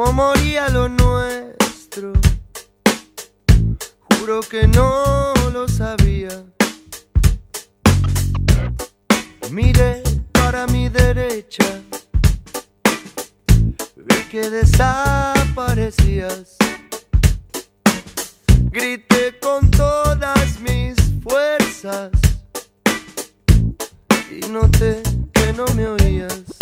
cómo moría lo nuestro. Juro que no lo sabía. Miré para mi derecha, vi que desaparecías. Grité con todas mis fuerzas y noté que no me oías.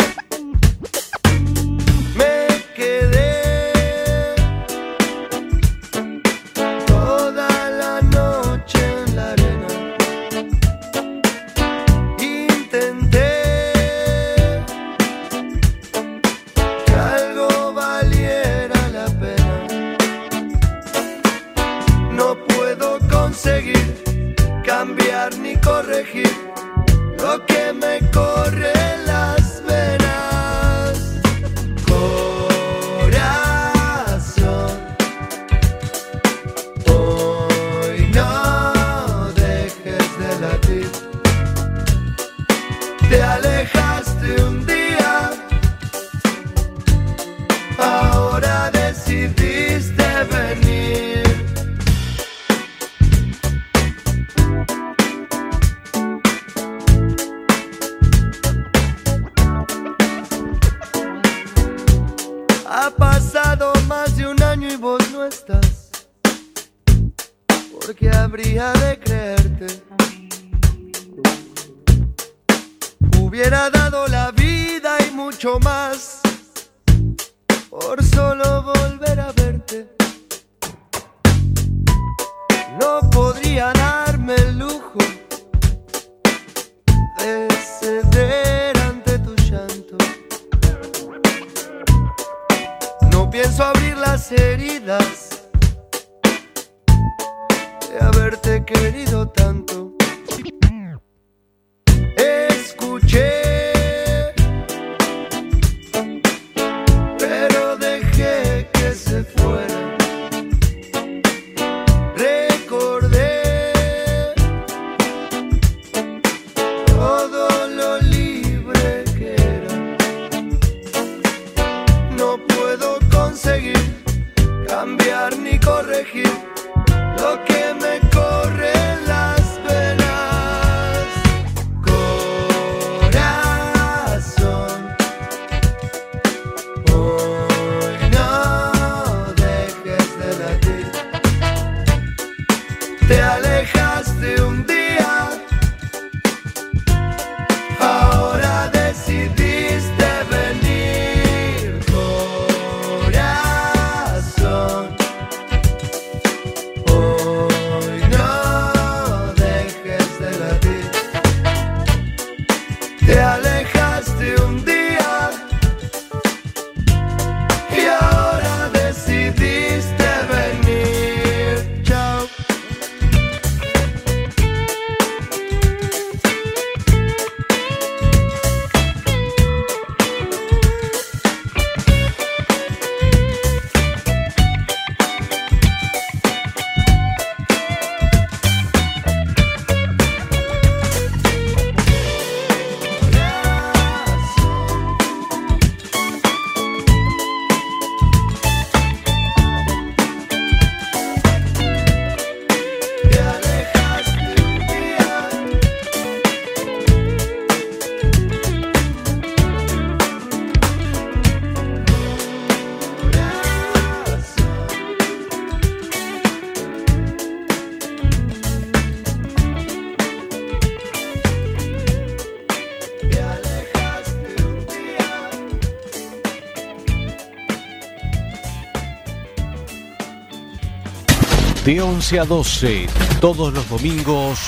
De 11 a 12, todos los domingos,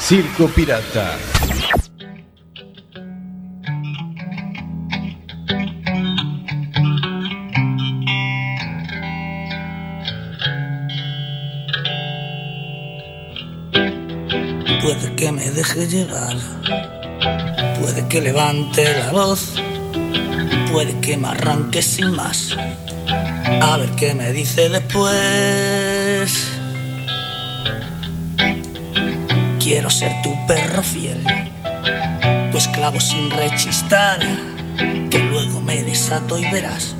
Circo Pirata. Puede que me deje llevar, puede que levante la voz, puede que me arranque sin más. A ver qué me dice después. Quiero ser tu perro fiel, tu esclavo sin rechistar, que luego me desato y verás.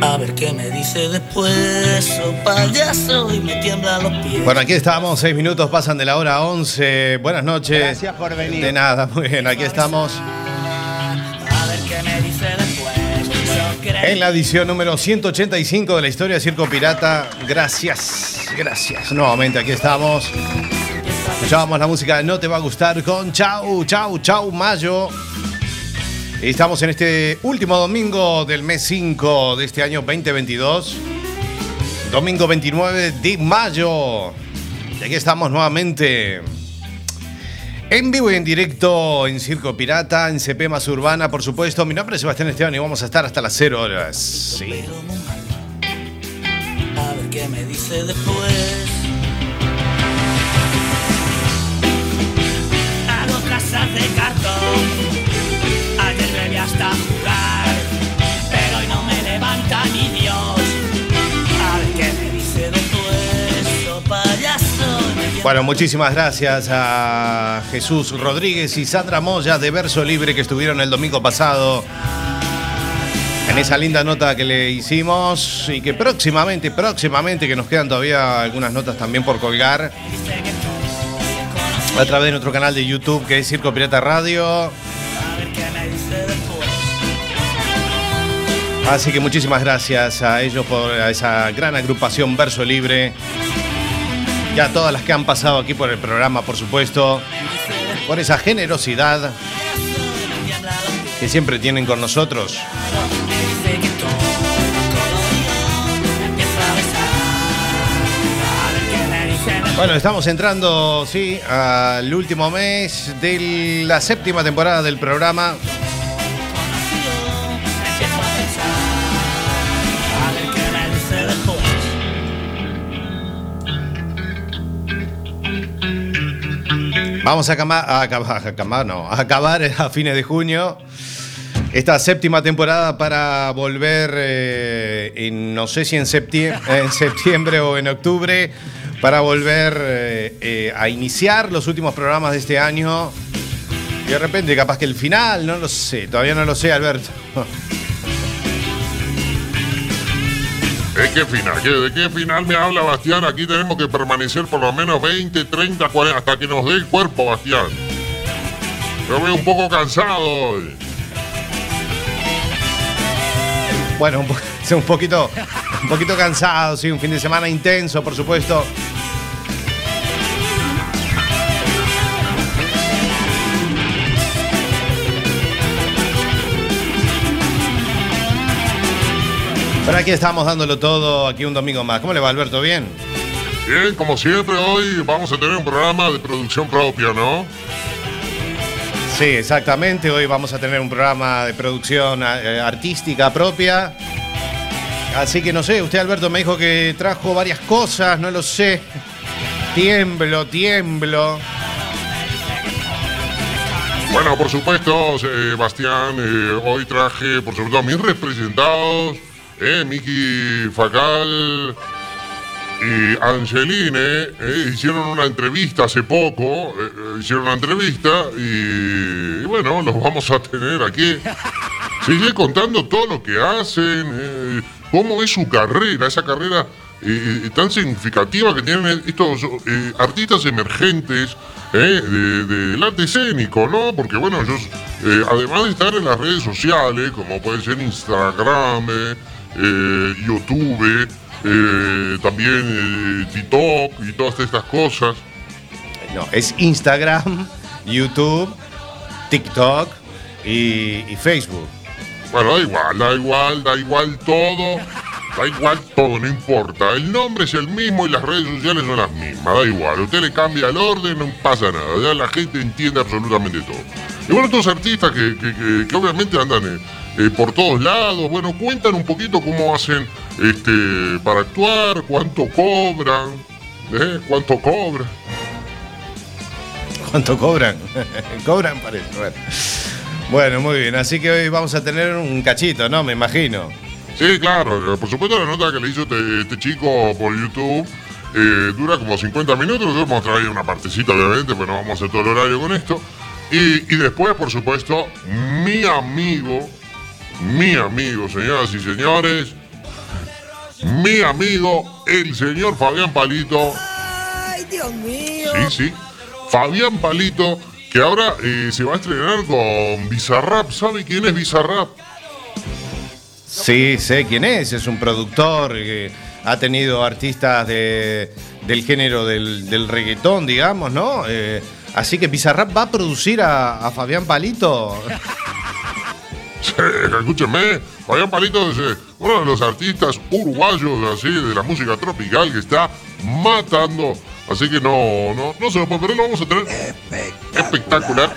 A ver qué me dice después, oh payaso, y me tiembla los pies. Bueno, aquí estamos, seis minutos pasan de la hora 11. Buenas noches. Gracias por venir. De nada, muy bien, aquí estamos en la edición número 185 de la historia de Circo Pirata. Gracias, gracias. Nuevamente aquí estamos. Escuchábamos la música de No Te Va a Gustar con Chau, Chau, Chau Mayo. Y estamos en este último domingo del mes 5 de este año 2022. Domingo 29 de mayo. Y aquí estamos nuevamente. En vivo y en directo en Circo Pirata, en CP Más Urbana, por supuesto. Mi nombre es Sebastián Esteban y vamos a estar hasta las 0 horas. Sí. A ver qué me dice después. Hago casas de cartón. Ayer me vi Bueno, muchísimas gracias a Jesús Rodríguez y Sandra Moya de Verso Libre que estuvieron el domingo pasado en esa linda nota que le hicimos y que próximamente, próximamente, que nos quedan todavía algunas notas también por colgar a través de nuestro canal de YouTube que es Circo Pirata Radio. Así que muchísimas gracias a ellos por esa gran agrupación Verso Libre. Y a todas las que han pasado aquí por el programa, por supuesto. Por esa generosidad que siempre tienen con nosotros. Bueno, estamos entrando, sí, al último mes de la séptima temporada del programa. Vamos a acabar, a acabar, a acabar, no, a acabar a fines de junio. Esta séptima temporada para volver, eh, no sé si en septiembre, en septiembre o en octubre, para volver eh, eh, a iniciar los últimos programas de este año. Y de repente, capaz que el final, no lo sé, todavía no lo sé, Alberto. ¿De qué final? ¿Qué- ¿De qué final me habla Bastián? Aquí tenemos que permanecer por lo menos 20, 30, 40, hasta que nos dé el cuerpo, Bastián. Yo veo un poco cansado hoy. Bueno, un, un poquito, un poquito cansado, sí, un fin de semana intenso, por supuesto. Pero aquí estamos dándolo todo, aquí un domingo más. ¿Cómo le va, Alberto? ¿Bien? Bien, como siempre, hoy vamos a tener un programa de producción propia, ¿no? Sí, exactamente. Hoy vamos a tener un programa de producción eh, artística propia. Así que no sé, usted Alberto me dijo que trajo varias cosas, no lo sé. Tiemblo, tiemblo. Bueno, por supuesto, Sebastián, eh, hoy traje, por supuesto, a mis representados, eh, Miki Facal y Angeline, eh, hicieron una entrevista hace poco, eh, eh, hicieron una entrevista y, y bueno, los vamos a tener aquí. Sigue contando todo lo que hacen, cómo es su carrera, esa carrera tan significativa que tienen estos artistas emergentes eh, de- del arte escénico, ¿no? Porque bueno, ellos, además de estar en las redes sociales, como puede ser Instagram, eh, YouTube, eh, también eh, TikTok y todas estas cosas, No, es Instagram, YouTube, TikTok y, y Facebook. Bueno, da igual, da igual, da igual todo. Da igual todo, no importa. El nombre es el mismo y las redes sociales son las mismas. Da igual. Usted le cambia el orden, no pasa nada. Ya la gente entiende absolutamente todo. Y bueno, estos artistas que, que- que- que obviamente andan eh, eh, por todos lados, bueno, cuentan un poquito cómo hacen este, para actuar, cuánto cobran, ¿eh? cuánto cobran. ¿Cuánto cobran? cobran parece. Bueno. Bueno, muy bien. Así que hoy vamos a tener un cachito, ¿no? Me imagino. Sí, claro, por supuesto la nota que le hizo este, este chico por YouTube eh, dura como 50 minutos, nosotros hemos traído una partecita obviamente, pero no vamos a hacer todo el horario con esto. Y, y después, por supuesto, mi amigo, mi amigo, señoras y señores, mi amigo, el señor Fabián Palito, Ay, Dios mío. sí, sí, Fabián Palito, que ahora eh, se va a estrenar con Bizarrap, ¿sabe quién es Bizarrap? Sí, sé quién es. Es un productor que ha tenido artistas de- del género del, del reggaetón, digamos, ¿no? Eh, así que Bizarrap va a producir a, a Fabián Palito. Sí, escúcheme, Fabián Palito es eh, uno de los artistas uruguayos así de la música tropical que está matando. Así que no, no, no se lo puede perder, lo vamos a tener espectacular,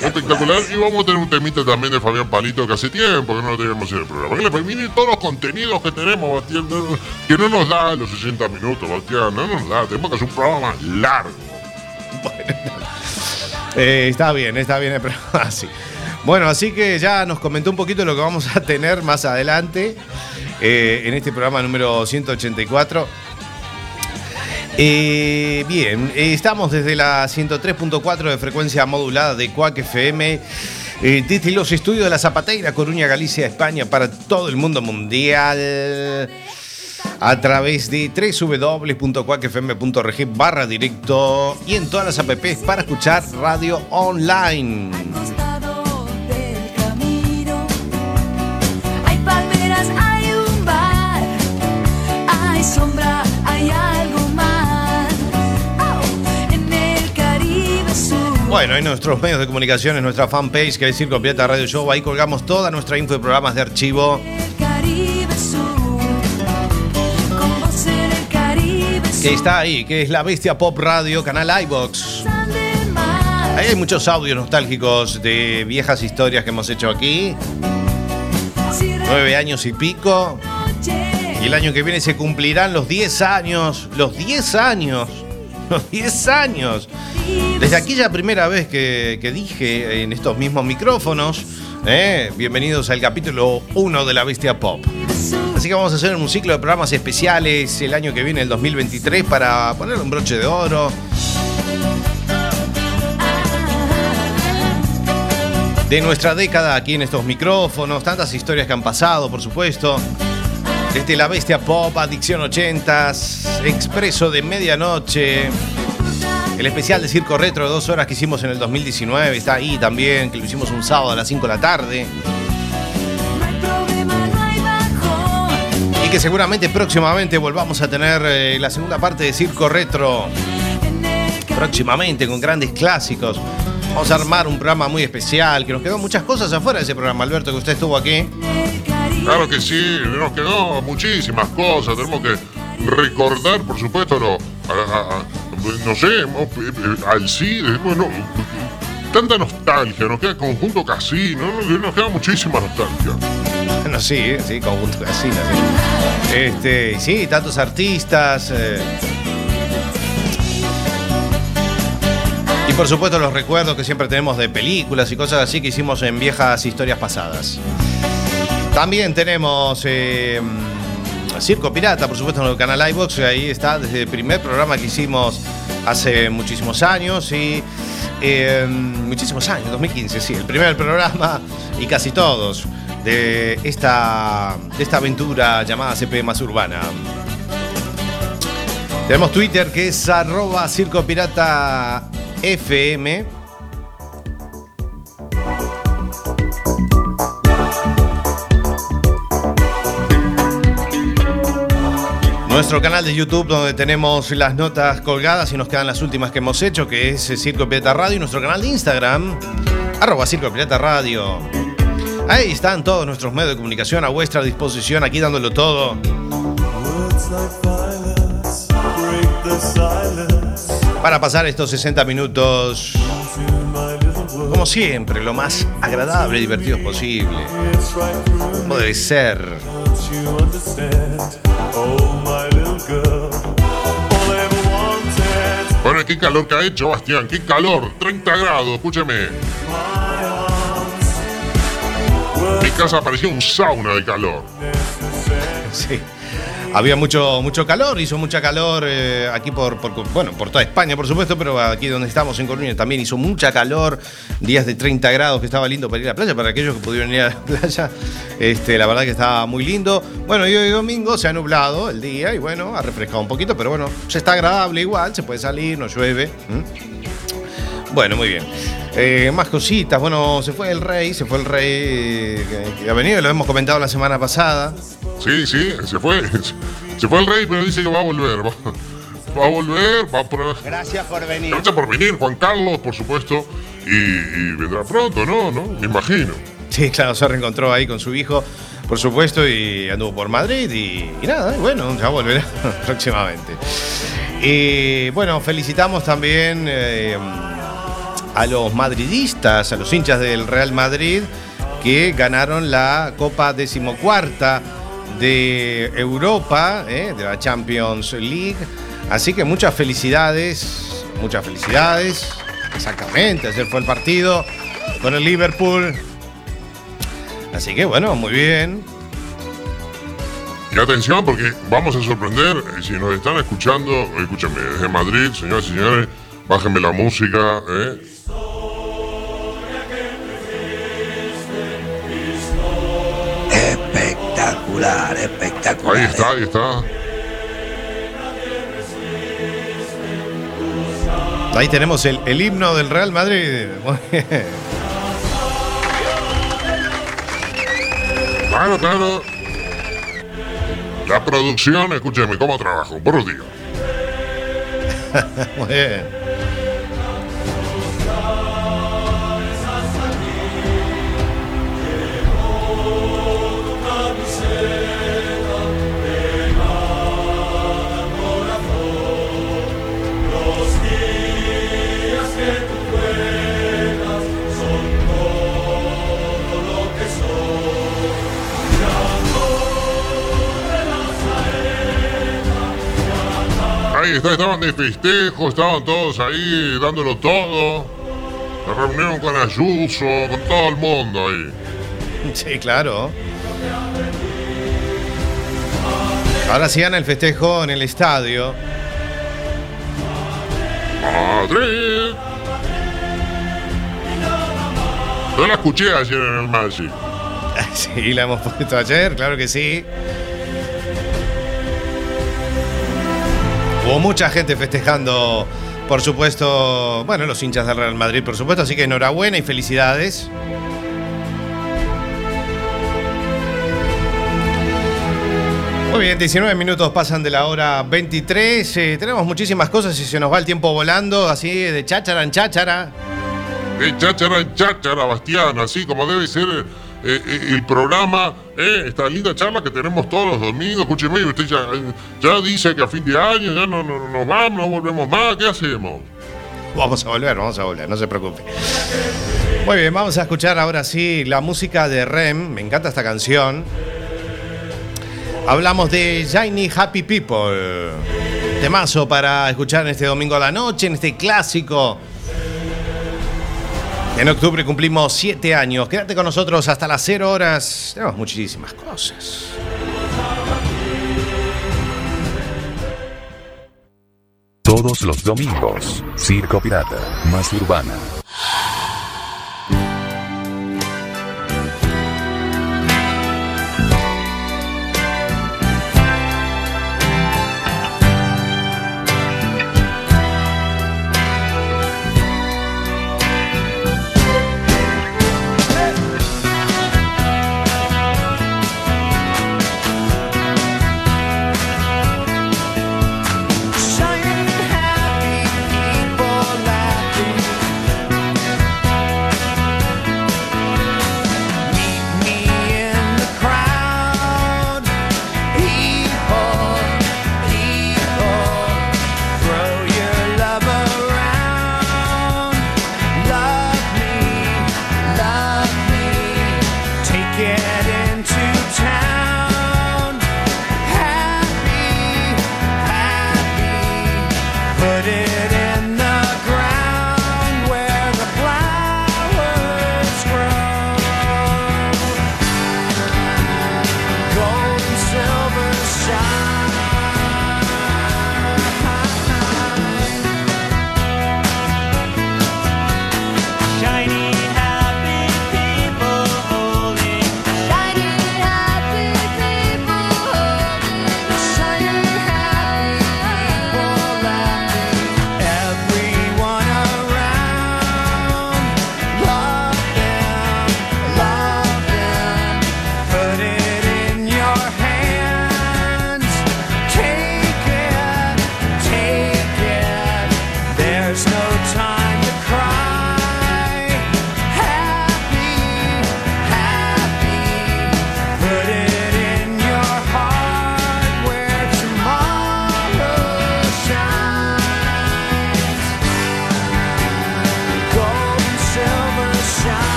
espectacular. Y vamos a tener un temita también de Fabián Palito que hace tiempo que no lo teníamos en el programa. Que le permite todos los contenidos que tenemos, Bastián, no- que no nos da los 60 minutos, Bastián, no nos da, tenemos que hacer un programa largo. Eh, está bien, está bien el programa así. Bueno, así que ya nos comentó un poquito lo que vamos a tener más adelante eh, en este programa número 184. Eh, bien, eh, estamos desde la 103.4 de frecuencia modulada de Cuac FM, desde los estudios de la Zapateira, Coruña, Galicia, España, para todo el mundo mundial a través de www.cuacfm.org barra directo y en todas las apps para escuchar radio online. Bueno, en nuestros medios de comunicación, en nuestra fanpage que es Circo Pirata Radio Show, ahí colgamos toda nuestra info de programas de archivo. Que está ahí, que es la Bestia Pop Radio, canal iBox. Ahí hay muchos audios nostálgicos de viejas historias que hemos hecho aquí, nueve años y pico. Y el año que viene se cumplirán los 10 años, los 10 años, los 10 años. Desde aquella primera vez que, dije en estos mismos micrófonos, ¿eh? bienvenidos al capítulo 1 de la Bestia Pop. Así que vamos a hacer un ciclo de programas especiales el año que viene, el 2023, para ponerle un broche de oro. De nuestra década aquí en estos micrófonos, tantas historias que han pasado, por supuesto. Desde la Bestia Pop, Adicción 80s, Expreso de Medianoche, el especial de Circo Retro de dos horas que hicimos en el 2019, está ahí también, que lo hicimos un sábado a las 5 de la tarde. Y que seguramente próximamente volvamos a tener eh, la segunda parte de Circo Retro, próximamente con grandes clásicos. Vamos a armar un programa muy especial, que nos quedó muchas cosas afuera de ese programa, Alberto, que usted estuvo aquí. Claro que sí, nos quedó muchísimas cosas. Tenemos que recordar, por supuesto, lo, no sé, eh, al CIDE, bueno, tanta nostalgia, nos queda conjunto casino, nos, queda muchísima nostalgia. Bueno, sí, sí, conjunto casino. sí. Este, sí, tantos artistas. eh. Y por supuesto los recuerdos que siempre tenemos de películas y cosas así que hicimos en viejas historias pasadas. También tenemos eh, Circo Pirata, por supuesto, en el canal iVox. Ahí está desde el primer programa que hicimos hace muchísimos años. Y eh, muchísimos años, 2015, sí, el primer programa y casi todos de esta, de esta aventura llamada CP más urbana. Tenemos Twitter que es arroba Circo Pirata FM. Nuestro canal de YouTube donde tenemos las notas colgadas y nos quedan las últimas que hemos hecho, que es Circo Radio, y nuestro canal de Instagram, arroba Circo Radio. Ahí están todos nuestros medios de comunicación a vuestra disposición, aquí dándolo todo. Para pasar estos 60 minutos, como siempre, lo más agradable y divertidos posible. Como debe ser. Bueno, qué calor que ha hecho, Bastián, qué calor, 30 grados, escúcheme. Mi casa parecía un sauna de calor. Sí. Había mucho, mucho calor, hizo mucha calor eh, aquí por, por- bueno, por toda España, por supuesto, pero aquí donde estamos, en Coruña, también hizo mucha calor, días de 30 grados, que estaba lindo para ir a la playa, para aquellos que pudieron ir a la playa, este, la verdad que estaba muy lindo. Bueno, y hoy domingo se ha nublado el día y bueno, ha refrescado un poquito, pero bueno, se está agradable igual, se puede salir, no llueve. Bueno, muy bien. Eh, más cositas. Bueno, se fue el rey, se fue el rey eh, que, que ha venido, lo hemos comentado la semana pasada. Sí, sí, se fue. Se fue el rey, pero dice que va a volver. Va, va a volver, va a poner. Gracias por venir. Gracias por venir, Juan Carlos, por supuesto. Y, y vendrá pronto, ¿no? ¿no? Me imagino. Sí, claro, se reencontró ahí con su hijo, por supuesto, y anduvo por Madrid y, y nada, bueno, ya volverá próximamente. Y bueno, felicitamos también eh, a los madridistas, a los hinchas del Real Madrid, que ganaron la Copa decimocuarta de Europa, eh, de la Champions League. Así que muchas felicidades, muchas felicidades. Exactamente, ayer fue el partido con el Liverpool. Así que bueno, muy bien. Y atención, porque vamos a sorprender. Si nos están escuchando, escúchame, desde Madrid, señoras y señores, bájenme la música, ¿eh? Espectacular, espectacular. Ahí está, ahí está. Ahí tenemos el, el himno del Real Madrid. Muy bien. Claro, claro. La producción, escúcheme, ¿cómo trabajo? Por Dios. Muy bien. Estaban de festejo, estaban todos ahí dándolo todo. Se reunieron con Ayuso, con todo el mundo ahí. Sí, claro. Ahora sigan el festejo en el estadio. Madrid. Yo la escuché ayer en el Magic. Sí, la hemos puesto ayer, claro que sí. Hubo mucha gente festejando, por supuesto, bueno, los hinchas del Real Madrid, por supuesto, así que enhorabuena y felicidades. Muy bien, 19 minutos pasan de la hora 23. eh, tenemos muchísimas cosas y se nos va el tiempo volando, así de cháchara en cháchara. De cháchara en cháchara, Bastián, así como debe ser eh, eh, el programa, eh, esta linda charla que tenemos todos los domingos. Escúcheme, usted ya, dice que a fin de año ya no nos vamos, no volvemos más. ¿Qué hacemos? Vamos a volver, vamos a volver, no se preocupe. Muy bien, vamos a escuchar ahora sí la música de Rem. Me encanta esta canción. Hablamos de Shiny Happy People. Temazo para escuchar en este domingo a la noche, en este clásico. En octubre cumplimos siete años. Quédate con nosotros hasta las 0 horas. Tenemos muchísimas cosas. Todos los domingos, Circo Pirata, más urbana.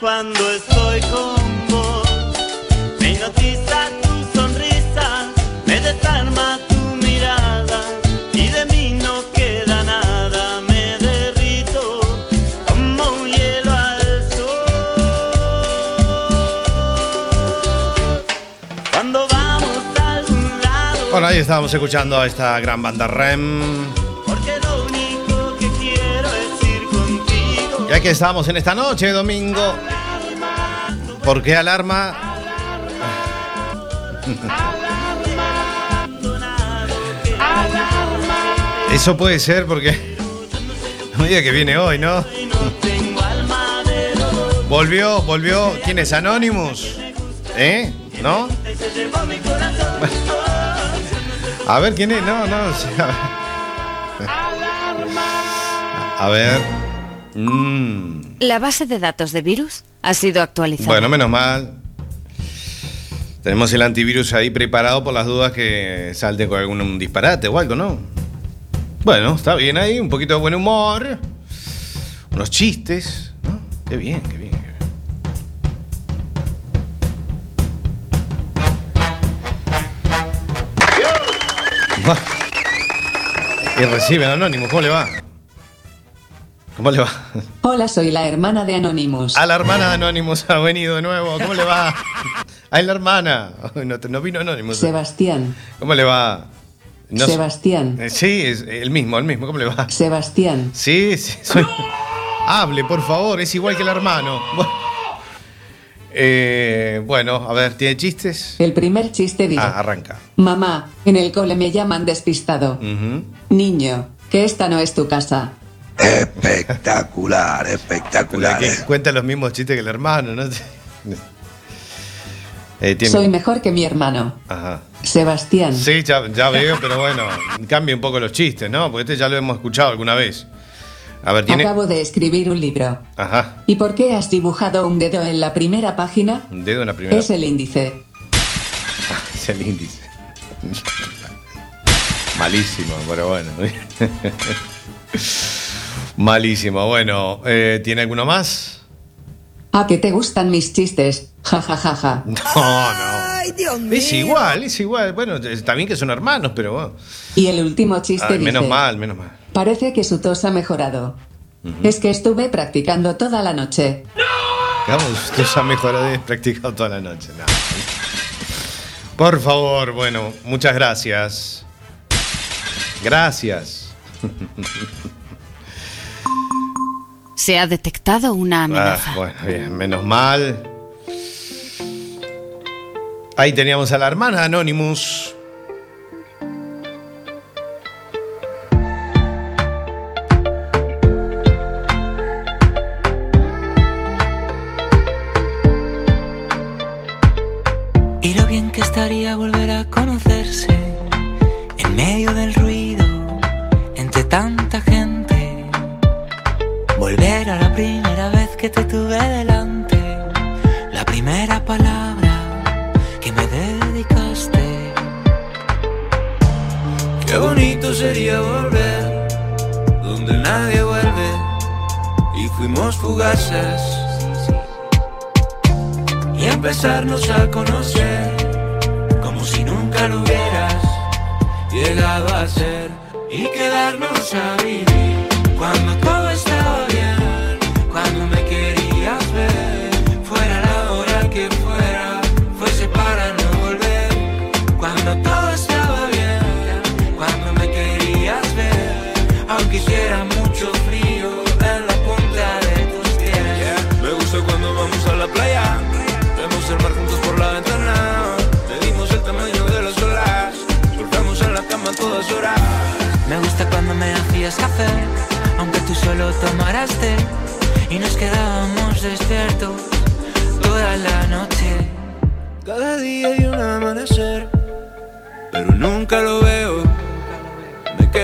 Cuando estoy con vos. Me hipnotiza tu sonrisa, me desarma tu mirada y de mí no queda nada. Me derrito como un hielo al sol. Cuando vamos a algún lado, Bueno, ahí estábamos escuchando a esta gran banda REM. Aquí estamos en esta noche, domingo. ¿Por qué alarma? Eso puede ser porque. No diga que viene hoy, ¿no? Volvió, volvió. ¿Quién es Anonymous? ¿Eh? ¿No? A ver, ¿quién es? No, no. a ver. Mm, La base de datos de virus ha sido actualizada. Bueno, menos mal. Tenemos el antivirus ahí preparado por las dudas que salten con algún disparate o algo, ¿no? Bueno, está bien ahí, un poquito de buen humor, unos chistes, ¿no? Qué bien, qué bien. qué bien. Y reciben anónimo, ¿cómo le va? ¿Cómo le va? Hola, soy la hermana de Anonymous. A la hermana de Anonymous ha venido de nuevo. ¿Cómo le va? A la hermana. No, vino Anonymous. Sebastián. ¿Cómo le va? No Sebastián. Eh, Sí, es el mismo, el mismo. ¿Cómo le va? Sebastián. Sí, sí. soy- Hable, por favor. Es igual que el hermano. Bueno, Eh, bueno, a ver, ¿tiene chistes? El primer chiste dice: Ah, arranca. Mamá, en el cole me llaman despistado. Niño, que esta no es tu casa. Espectacular, espectacular. Que cuenta los mismos chistes que el hermano, ¿no? Eh, tiene- Soy mejor que mi hermano. Ajá. Sebastián. Sí, ya, ya veo, pero bueno, cambia un poco los chistes, ¿no? Porque este ya lo hemos escuchado alguna vez. A ver, tiene. Acabo de escribir un libro. Ajá, ¿Y por qué has dibujado un dedo en la primera página? un dedo en la primera. Es el índice. Es el índice. Malísimo, pero bueno. Malísimo. Bueno, eh, ¿tiene alguno más? ¿A que te gustan mis chistes? Ja, ja, ja, ja. No, no. Es igual, es igual. Bueno, está bien que son hermanos, pero bueno. Y el último chiste Ay, menos dice: mal, menos mal. Parece que su tos ha mejorado. Es que estuve practicando toda la noche. Vamos, usted se ha mejorado y has practicado toda la noche. No. Por favor, bueno, muchas gracias. Gracias. Se ha detectado una Ah, amenaza. bueno, bien, menos mal. Ahí teníamos a la hermana Anonymous. Pero nunca lo veo.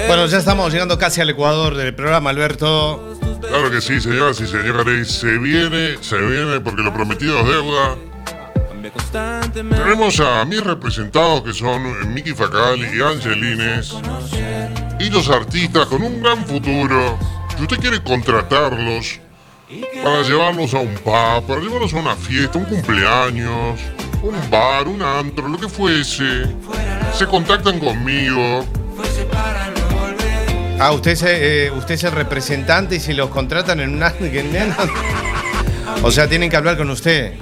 Bueno, ya estamos llegando casi al Ecuador del programa, Alberto. Claro que sí, señoras y señores. Se viene, se viene porque lo prometido es deuda. Tenemos a mis representados que son Miki Facal y Angelines. Y los artistas con un gran futuro. Si usted quiere contratarlos para llevarlos a un pub, para llevarlos a una fiesta, un cumpleaños, un bar, un antro, lo que fuese, se contactan conmigo. Ah, usted es, eh, usted es el representante y si los contratan en una... O sea, tienen que hablar con usted.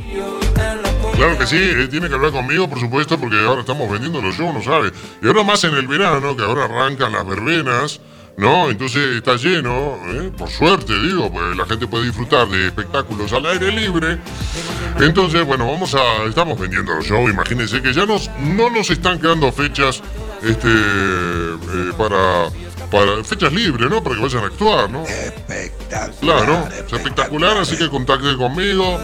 Claro que sí, eh, tiene que hablar conmigo, por supuesto, porque ahora estamos vendiendo los shows, no sabe. Y ahora más en el verano, que ahora arrancan las verbenas, ¿no? Entonces está lleno, ¿eh? por suerte, digo, pues la gente puede disfrutar de espectáculos al aire libre. Entonces, bueno, vamos a. Estamos vendiendo los shows, imagínense que ya nos, no nos están quedando fechas este, eh, para. Para fechas libres, ¿no? Para que vayan a actuar, ¿no? Espectacular. Claro, es espectacular, así que contacte conmigo.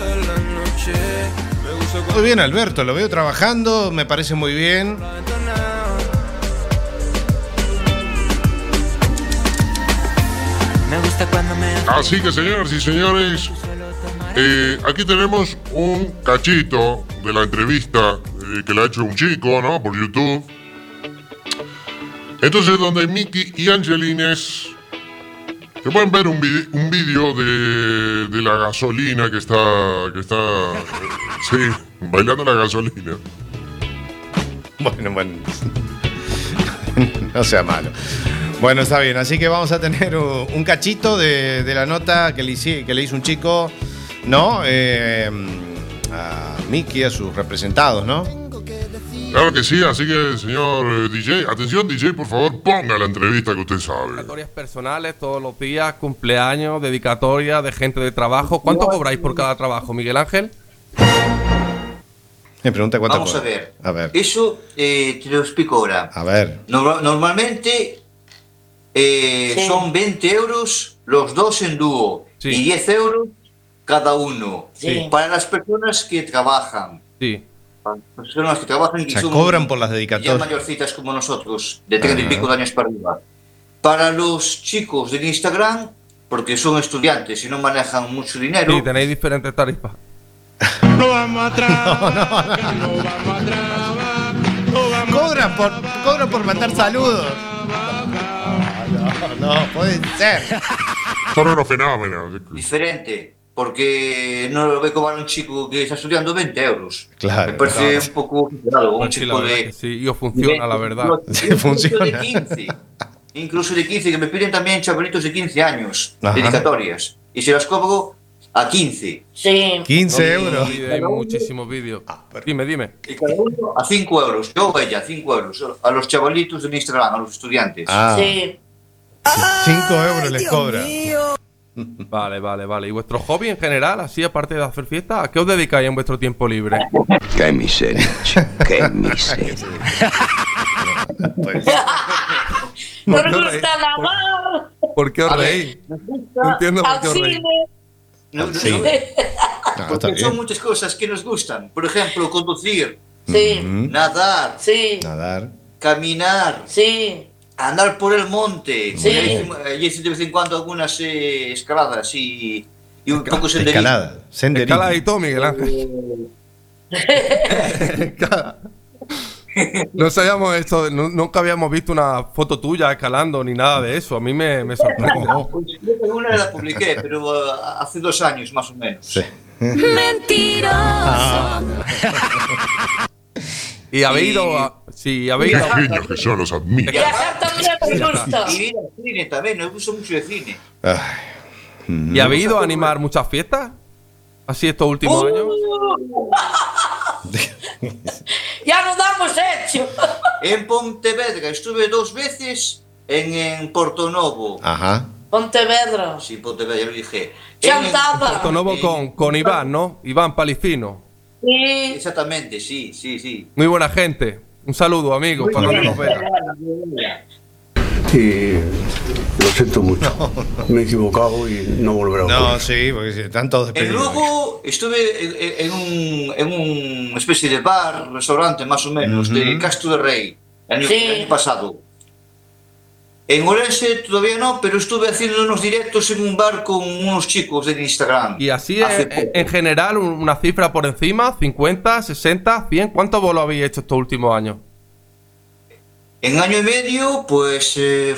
Muy bien, Alberto, lo veo trabajando, me parece muy bien. Me gusta cuando me Así que, señoras y señores, eh, aquí tenemos un cachito de la entrevista eh, que le ha hecho un chico, ¿no? Por YouTube. Entonces, donde Mickey y Angelines se pueden ver un, vide- un vídeo de, de la gasolina que está, que está, sí, bailando la gasolina. Bueno, bueno. no sea malo. Bueno, está bien. Así que vamos a tener un cachito de, de la nota que le, hice- que le hizo un chico, ¿no? Eh, a Mickey, a sus representados, ¿no? Claro que sí, así que, señor eh, DJ, atención, DJ, por favor, ponga la entrevista que usted sabe. Historias personales todos los días, cumpleaños, dedicatoria de gente de trabajo. ¿Cuánto cobráis por cada trabajo, Miguel Ángel? Me pregunta cuánto Vamos a ver. A ver. Eso eh, te lo explico ahora. A ver. Norma- normalmente eh, son 20 euros los dos en dúo y 10 euros cada uno. Sí. Para las personas que trabajan. Sí. Para las personas que trabajan y O sea, son cobran por las ya dedicatorias. mayorcitas como nosotros, de 30 y pico de años para arriba. Para los chicos del Instagram, porque son estudiantes y no manejan mucho dinero, Sí, tenéis diferentes tarifas. No vamos a trabajar, no vamos a trabajar, no vamos Cobran por, cobran por mandar saludos. No, no, puede ser. Son unos fenómenos. diferente. Porque no lo ve como a un chico que está estudiando 20 euros. Claro. Me parece claro. un poco algo, un Pues sí, chico de. sí, y os funciona, la verdad. Sí, Incluso funciona. de 15. Incluso de 15, que me piden también chavalitos de 15 años, Ajá. dedicatorias. Y se las cobro a 15. Sí. 15 euros. Sí, hay muchísimos vídeos. dime, dime. Y cada uno a 5 euros. Yo o ella, 5 euros. A los chavalitos de Instagram, a los estudiantes. Ah. Sí. 5 euros les cobra. Vale, vale, vale. ¿Y vuestro hobby en general, así aparte de hacer fiesta, a qué os dedicáis en vuestro tiempo libre? Qué miseria, qué miseria. Nos ¿Por qué os reís? gusta la mar. ¿Por qué os reís? No entiendo por qué os reís. cine. No, no, Sí. no. No, está Porque son muchas cosas que nos gustan. Por ejemplo, conducir, Sí. Nadar, Sí. Nadar. caminar, Sí. Andar por el monte. Sí. Y hice de vez en cuando algunas eh, escaladas y, y un poco senderismo. Escalada. Senderismo. Escala y todo, Miguel Ángel. No sabíamos esto, nu- nunca habíamos visto una foto tuya escalando ni nada de eso. A mí me, me sorprende. Pues que una la publiqué, pero eh, hace dos años más o menos. Sí. Mentiroso. Y habéis ido a. Sí, habéis ido a- Genios que son, los admiro. Viajar también nos gusta. Y ir al cine también, nos gusta mucho el cine. Ay. ¿Y habéis ido a animar muchas fiestas? Así estos últimos Uh. años. Ya nos damos hecho. En Pontevedra estuve dos veces en, en Porto Novo. Ajá. Pontevedra. Sí, Pontevedra, ya lo dije. En- Chantada. Porto Novo con, con Iván, ¿no? Iván Palicino. Sí. Exactamente, sí, sí, sí. Muy buena gente. Un saludo, amigo, para cuando nos vea. Y lo siento mucho. Me he equivocado y no volverá a No, ocurrir. sí, porque sí, están todos En. Lugo estuve en, en- en un, en una especie de bar, restaurante más o menos, de Ujú. Castro de Rey, el año, Sí. el año pasado. En Orense todavía no, pero estuve haciendo unos directos en un bar con unos chicos en Instagram. Y así en, en general, un- una cifra por encima, 50, 60, 100. ¿Cuántos bolos habéis hecho estos últimos años? En año y medio, pues. eh,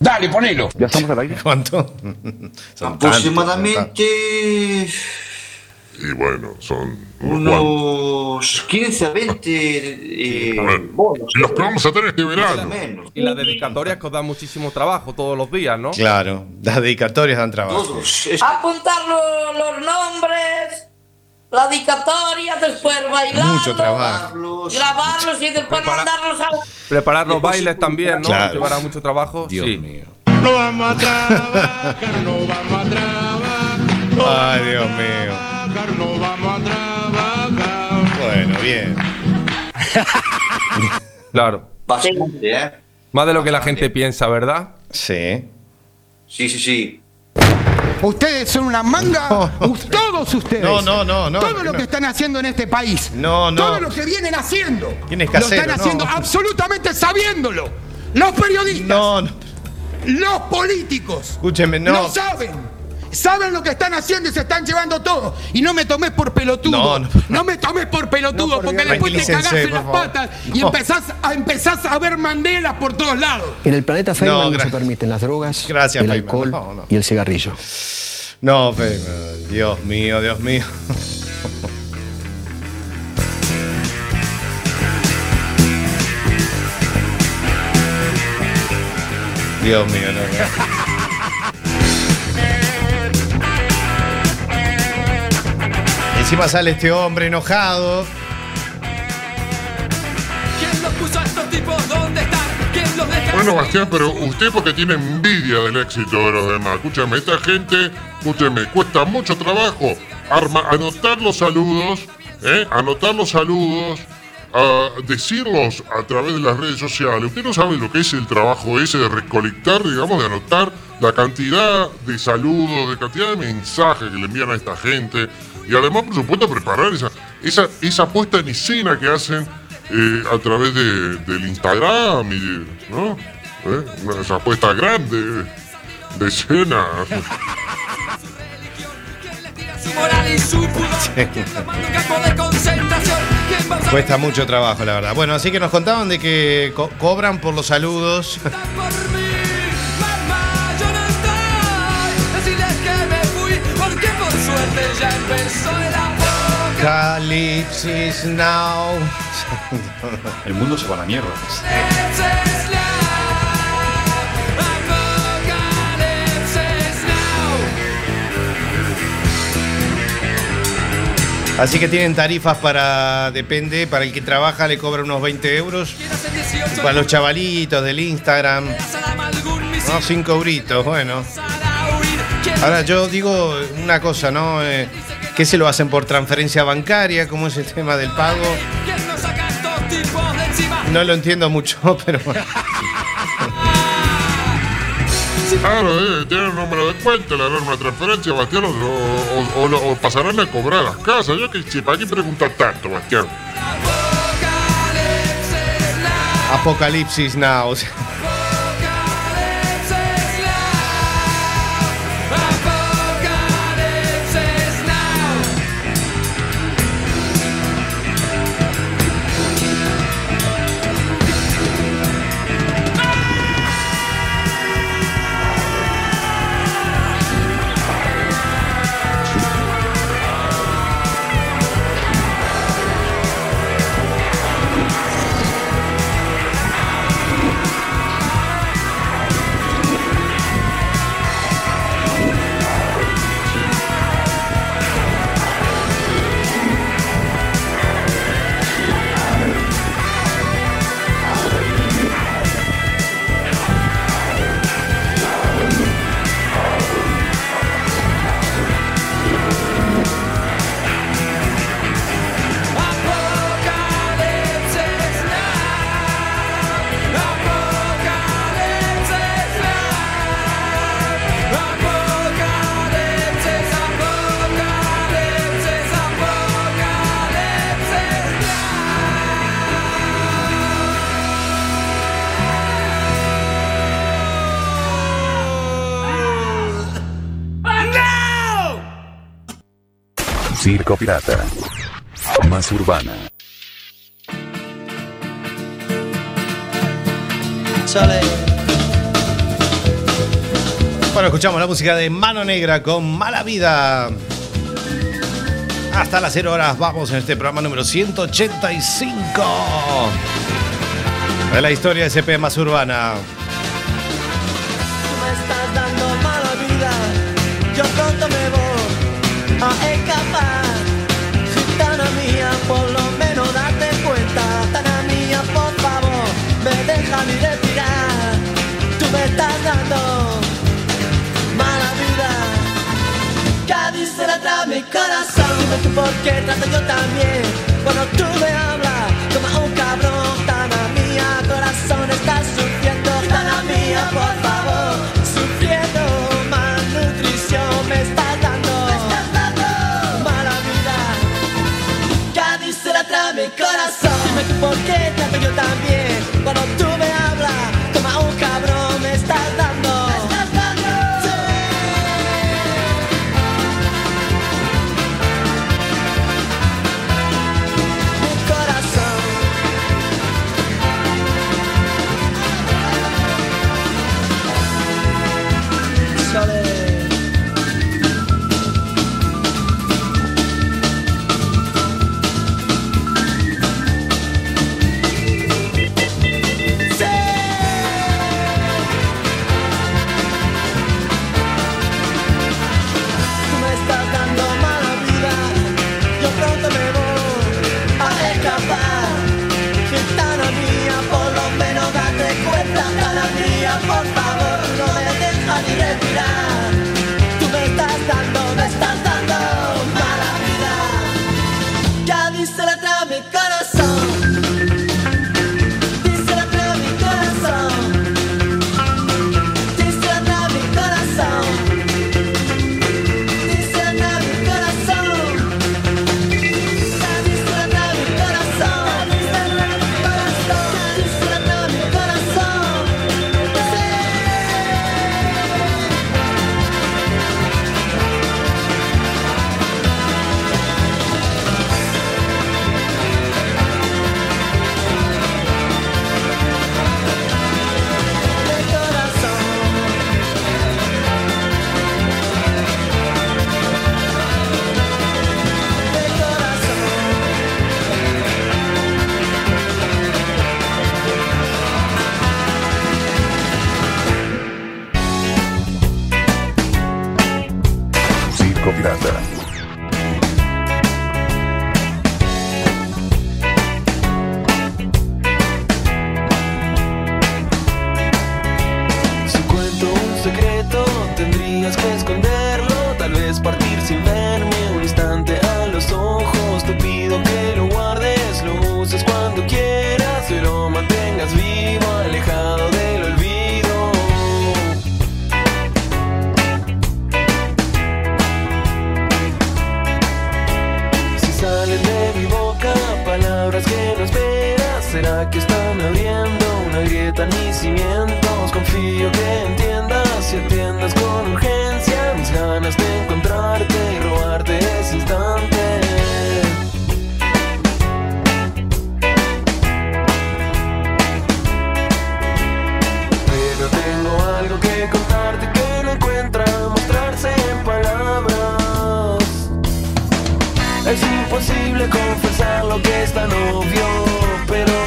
Dale, ponelo. Ya estamos al aire. ¿Cuánto? Tantos, aproximadamente. Y bueno, son unos cuantos. Unos 15 a 20. eh, Bueno, bolos. y los que vamos a tener este verano. Y las dedicatorias que os dan muchísimo trabajo todos los días, ¿no? Claro, las dedicatorias dan trabajo. Todos. Apuntar lo- los nombres, la dedicatoria, después bailarlos, Mucho trabajo. grabarlos y después Prepara- mandarlos a... Preparar los bailes también, ¿no? Claro. Llevará mucho trabajo. Dios sí. mío. No vamos a trabajar, no vamos a trabajar. No Ay, Dios mío. Trabajar, no vamos a trabajar. Bueno, bien. Claro. Bastante, ¿eh? Más de lo que la gente piensa, ¿verdad? Sí. Sí, sí, sí. Ustedes son una manga, todos ustedes. No, no, no, no, Todo lo no. que están haciendo en este país. No, no. Todo lo que vienen haciendo. ¿Quién es Lo están No. haciendo absolutamente sabiéndolo. Los periodistas. No, no. Los políticos. Escúcheme, no. No saben. Saben lo que están haciendo y se están llevando todo. Y no me tomes por pelotudo. No, No, no. me tomes por pelotudo, No, por porque después te cagás en las patas y No. empezás a, empezás a ver Mandela por todos lados. En el planeta Feynman No, no, se gracias. permiten las drogas, Gracias, el Feynman. alcohol No, no. y el cigarrillo. No, Feynman. Dios mío, Dios mío. Dios mío, no, Encima sale este hombre enojado. ¿Quién los puso a estos tipos? ¿Dónde están? ¿Quién los deja? Bueno, Bastián, pero usted porque tiene envidia del éxito de los demás. Escúchame, esta gente, escúcheme, cuesta mucho trabajo arma, anotar los saludos, ¿eh? anotar los saludos, a decirlos a través de las redes sociales. Usted no sabe lo que es el trabajo ese de recolectar, digamos, de anotar la cantidad de saludos, de cantidad de mensajes que le envían a esta gente. Y además, por supuesto, preparar esa, esa, esa puesta en escena que hacen eh, a través de, del Instagram y ¿no? ¿Eh? Esa puesta grande de escena. Su moral y su pudor. ¿Quién los manda a un campo de concentración? ¿Quién va a usar Cuesta mucho trabajo, la verdad. Bueno, así que nos contaban de que co- cobran por los saludos. Por suerte ya empezó el Calypsis now. El mundo se va a la mierda. Así que tienen tarifas para, depende, para el que trabaja le cobra unos 20 euros. Hacen 18 Para los chavalitos del Instagram, ¿no? 5 euritos, bueno. Para huir. ¿Quién Ahora yo digo una cosa, ¿no? Eh, ¿Qué se lo hacen por transferencia bancaria? ¿Cómo es el tema del pago? No lo entiendo mucho, pero bueno. Claro, eh, tienen un número de cuenta, le harán una transferencia, Bastián, o, o- o- o- o pasarán a cobrar las casas. Yo que sé, ¿para qué preguntar tanto, Bastián? Apocalipsis now. pirata. Más urbana. Chale. Bueno, escuchamos la música de Mano Negra con Mala Vida. Hasta las 0 horas vamos en este programa número 185 de la historia de CP más urbana. Tú me estás dando mala vida, yo pronto me voy a escapar. Dime tú por qué trato yo también. Cuando tú me hablas Como un cabrón Tan a mía corazón Estás sufriendo. Tan a mía por favor. Sufriendo malnutrición Me estás dando. Me estás dando. Mala vida. Cádiz será atrás mi corazón. Dime tú por qué trato yo también. Cuando tú servirá.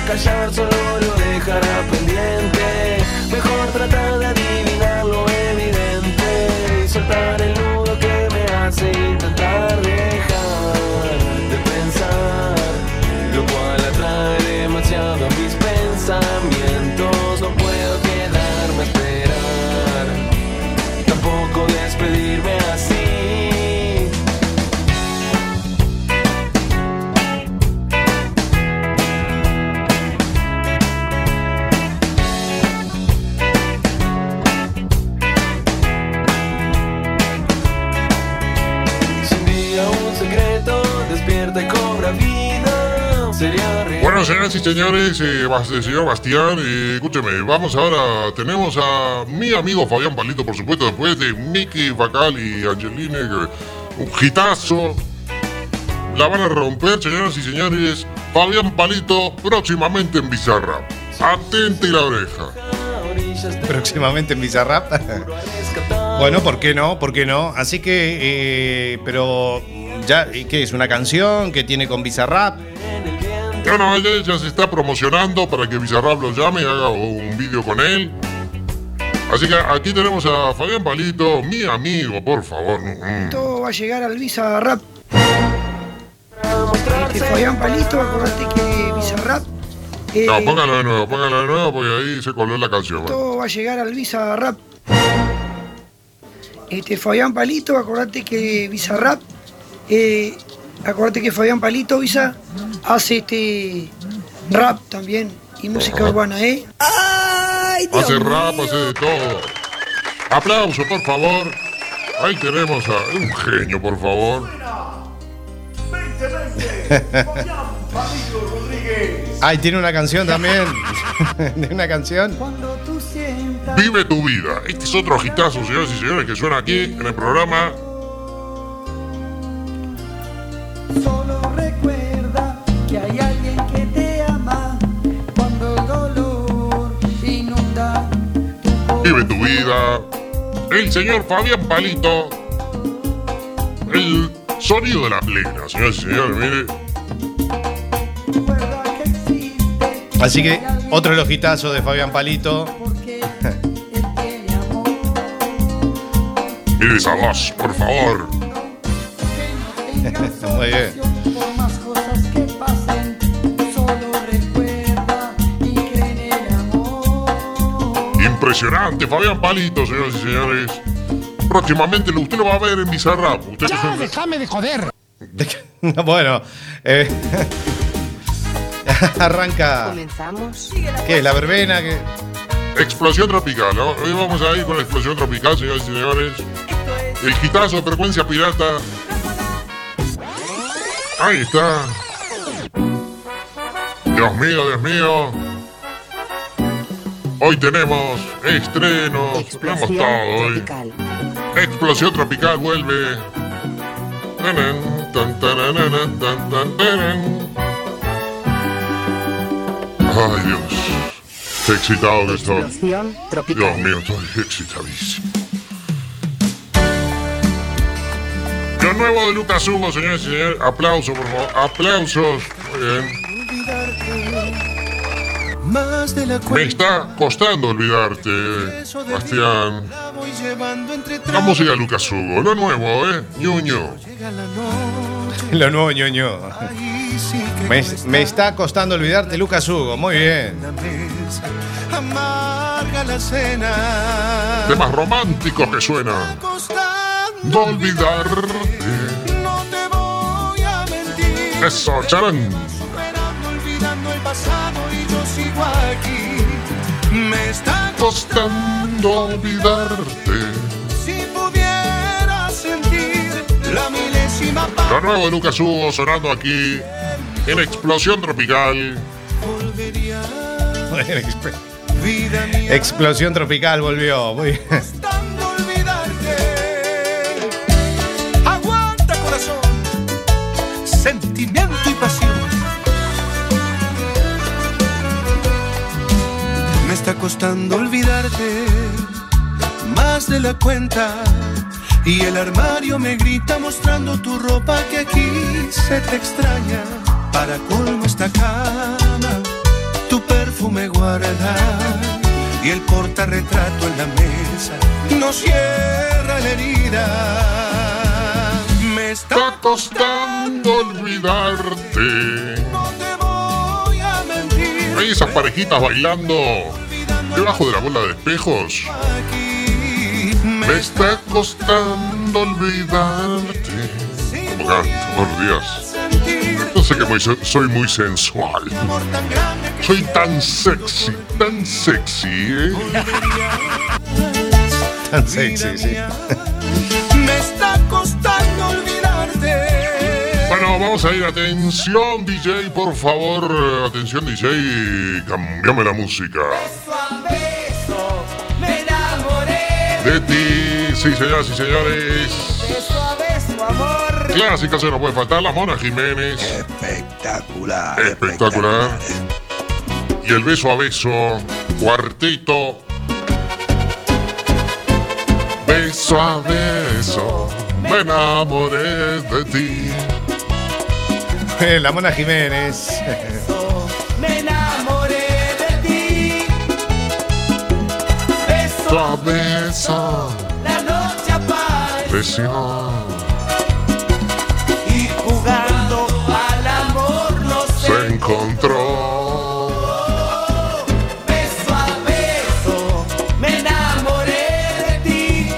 callado solo señores, eh, eh, señor Bastián, eh, escúcheme, vamos ahora, tenemos a mi amigo Fabián Palito, por supuesto, después de Mickey Bacal y Angeline, eh, un gitazo, La van a romper, señoras y señores. Fabián Palito, próximamente en Bizarra. Atente la oreja. Próximamente en Bizarra. bueno, ¿por qué no? ¿Por qué no? Así que, eh, pero ya, ¿qué es? ¿Una canción que tiene con Bizarrap? No, no, ella se está promocionando para que Bizarrap lo llame y haga un vídeo con él. Así que aquí tenemos a Fabián Palito, mi amigo, por favor. Mm. Todo va a llegar al Visa Rap. Este, Fabián Palito, acordate que Visa Rap. eh, No, póngalo de nuevo, póngalo de nuevo porque ahí se coló la canción. bueno. todo va a llegar al Visa Rap. Este, Fabián Palito, acordate que Visa Rap. eh, acordate que Fabián Palito, Visa, hace este rap también y música urbana, ¿eh? Hace rap, hace de todo. Aplauso, por favor. Ahí tenemos a un genio, por favor. Ay, tiene una canción también. ¿Tiene una canción? Vive tu vida. Este es otro agitazo, señores y señores, que suena aquí en el programa. Vive tu vida. El señor Fabián Palito. El sonido de la plena, señores y señores. Mire. Así que otro elogitazo de Fabián Palito. Mire esa voz, por favor. Muy bien. Impresionante, Fabián Palito, señores y señores. Próximamente usted lo va a ver en Bizarrap. Usted Ya, déjame de joder. bueno, eh, arranca. Comenzamos. ¿Qué es? ¿La verbena? ¿Qué? Explosión tropical, ¿no? Hoy vamos a ir con la explosión tropical, señores y señores. El gitazo de frecuencia pirata. Ahí está. Dios mío, Dios mío. Hoy tenemos estrenos, tenemos todo hoy. Explosión tropical vuelve. Ay, Dios. Qué excitado que estoy. Explosión Dios tropical. mío, estoy excitadísimo. Lo nuevo de Lucas Hugo, señores y señores. Aplausos, por favor. Aplausos. Muy bien. Más de la Me está costando olvidarte, Bastián. voy llevando entre La música de Lucas Hugo. Lo nuevo, ¿eh? Ñuño. Lo nuevo ñoño. Me, me está costando olvidarte, Lucas Hugo. Muy bien. Temas románticos que suenan. No olvidarte. No te voy a mentir. Eso, charán. Superando, olvidando el pasado sigo aquí. Me está costando olvidarte. Si pudiera sentir la milésima parte. Lo nuevo de Lucas Hugo sonando aquí en Explosión Tropical. Volvería Vida Explosión tropical volvió. Muy bien. Costando olvidarte más de la cuenta. Y el armario me grita mostrando tu ropa que aquí se te extraña. Para colmo esta cama, tu perfume guarda. Y el portarretrato en la mesa no cierra la herida. Me está costando olvidarte. No te voy a mentir. Esas parejitas bailando debajo de la bola de espejos. Me está costando olvidarte. Como canto, por Dios. No sé que muy- soy muy sensual. Soy tan sexy, tan sexy, ¿eh? Tan sexy, sí. Me está costando olvidarte. Bueno, vamos a ir. Atención, DJ, por favor. Atención, DJ. Cambiame la música. De ti, sí, señoras y señores. de su beso, amor. clásica se nos puede faltar la Mona Jiménez. Espectacular. Espectacular. Y el beso a beso, cuartito. Beso a beso, me enamoré de ti. La Mona Jiménez. La noche apareció. Y jugando al amor no se encontró. Beso a beso. Me enamoré de ti.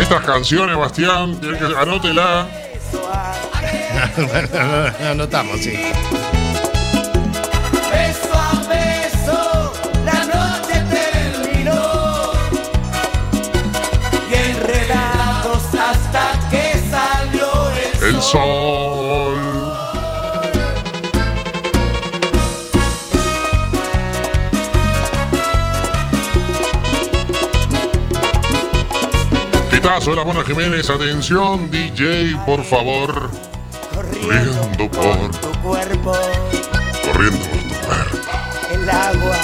Estas canciones, Bastián, anótela. Anotamos, sí. Sol. Quitazo de la Mona Jiménez, atención, DJ, por favor. Corriendo por, tu cuerpo. corriendo por tu cuerpo. el agua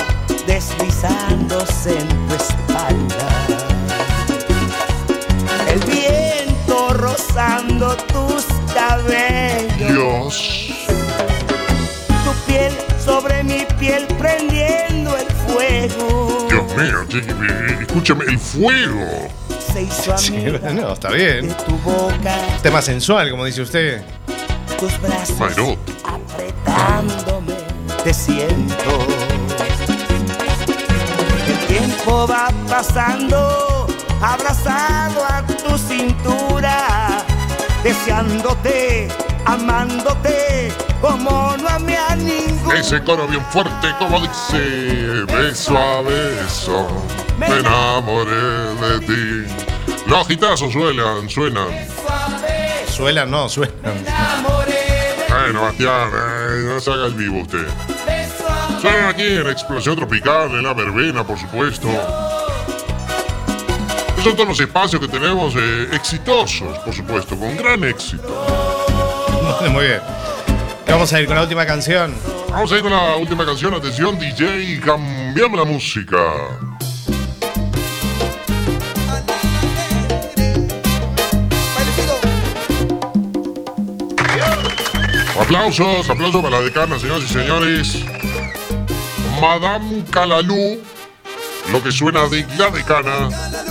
deslizándose en tu espalda. El viento rozando tus cabellos. Dios. Tu piel sobre mi piel prendiendo el fuego. Dios mío, escúchame, el fuego. Se hizo a Sí, mí no, está bien. tu boca, Tema sensual, como dice usted. tus brazos Mayrot. apretándome. Te siento. El tiempo va pasando, abrazado a tu cintura, deseándote, amándote, como no amé a ningún. Ese coro bien fuerte, como dice, beso a beso, me enamoré de ti. Los gitazos suenan, suenan. Suelan, no, suenan. Bueno, Bastián, eh, no se haga el vivo usted. Suenan aquí en Explosión Tropical, en la verbena, por supuesto. Esos son todos los espacios que tenemos eh, exitosos, por supuesto, con gran éxito. Muy bien. Vamos a ir con la última canción. Vamos a ir con la última canción. Atención, DJ, cambiamos la música. Aplausos, aplausos para la decana, señoras y señores. Madame Calalú, lo que suena de la decana.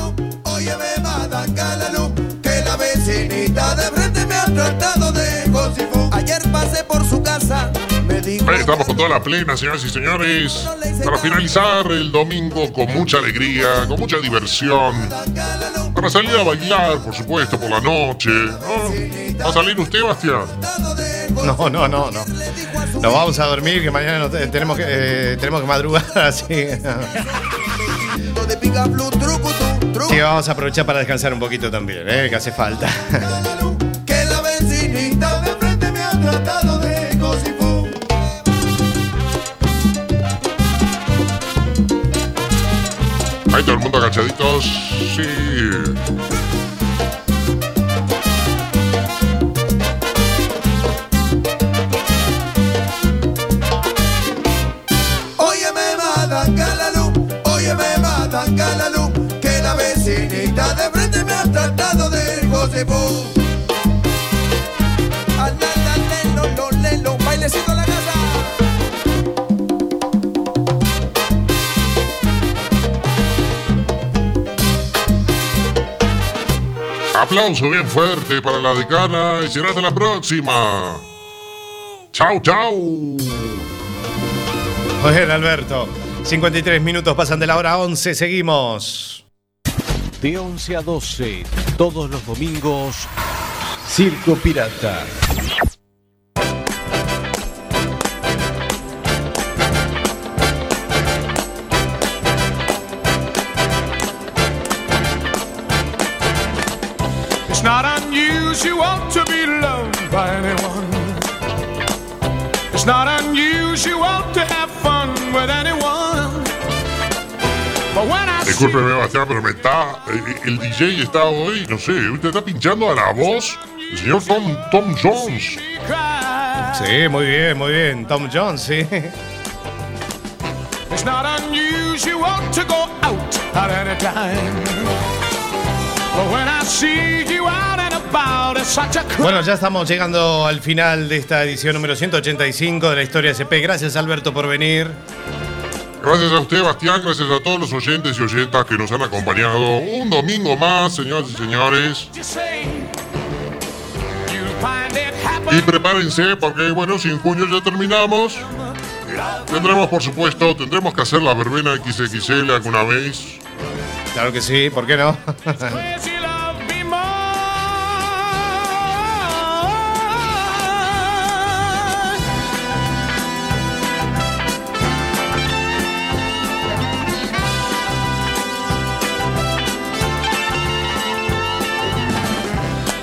Vecinita de frente me ha tratado de cosifú. Ayer pasé por su casa, me dijo. Ahí estamos con toda la plena, señoras y señores. Para finalizar el domingo con mucha alegría, con mucha diversión. Para salir a bailar, por supuesto, por la noche. ¿no? ¿Va a salir usted, Bastián? No, no, no, no. Nos vamos a dormir, que mañana no te- tenemos, que, eh, tenemos que madrugar, así. Sí, vamos a aprovechar para descansar un poquito también, eh, que hace falta. Que la vecinita de frente me ha tratado de cosifú. Ahí todo el mundo agachaditos. Sí. Aplauso bien fuerte para la decana y será hasta la próxima. Chau, chau. Oye, Alberto. 53 minutos pasan de la hora 11, seguimos. De 11 a 12, todos los domingos, Circo Pirata. Unusual to be loved by anyone. It's not unusual to have fun with anyone. But when I see Discúlpeme, Bastián, pero me está. El DJ está hoy, no sé, usted está pinchando a la voz el señor Tom, Tom Jones. Sí, muy bien, muy bien. Tom Jones, sí. It's not unusual to go out at any time. But when I see you out Bueno, ya estamos llegando al final de esta edición número 185 de la historia SP. Gracias, Alberto, por venir. Gracias a usted, Bastián. Gracias a todos los oyentes y oyentas que nos han acompañado. Un domingo más, señoras y señores. Y prepárense porque, bueno, si en junio ya terminamos, tendremos, por supuesto, tendremos que hacer la verbena XXL alguna vez. Claro que sí, ¿por qué no?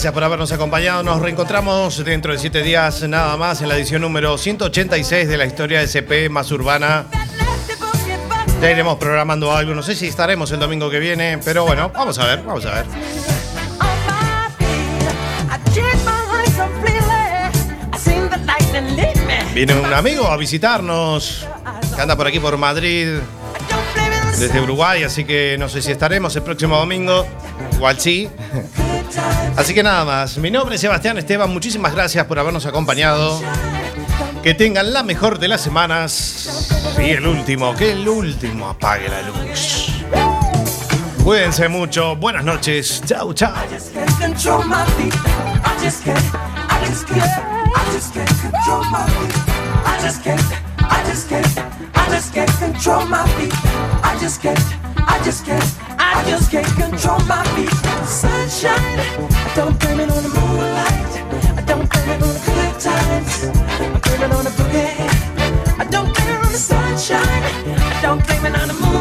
gracias por habernos acompañado. Nos reencontramos dentro de siete días, nada más, en la edición número 186 de la historia SP más urbana. Ya iremos programando algo. No sé si estaremos el domingo que viene, pero bueno, vamos a ver, vamos a ver. Viene un amigo a visitarnos, que anda por aquí por Madrid, desde Uruguay, así que no sé si estaremos el próximo domingo. Igual sí. Así que nada más. Mi nombre es Sebastián Esteban. Muchísimas gracias por habernos acompañado. Que tengan la mejor de las semanas. Y el último, que el último apague la luz. Cuídense mucho. Buenas noches. My feet. I just can't, I just can't, I just can't control my feet. Sunshine, I don't blame it on the moonlight. I don't blame it on the good times. I blame it on the boogie. I don't blame it on the sunshine. I don't blame it on the moon.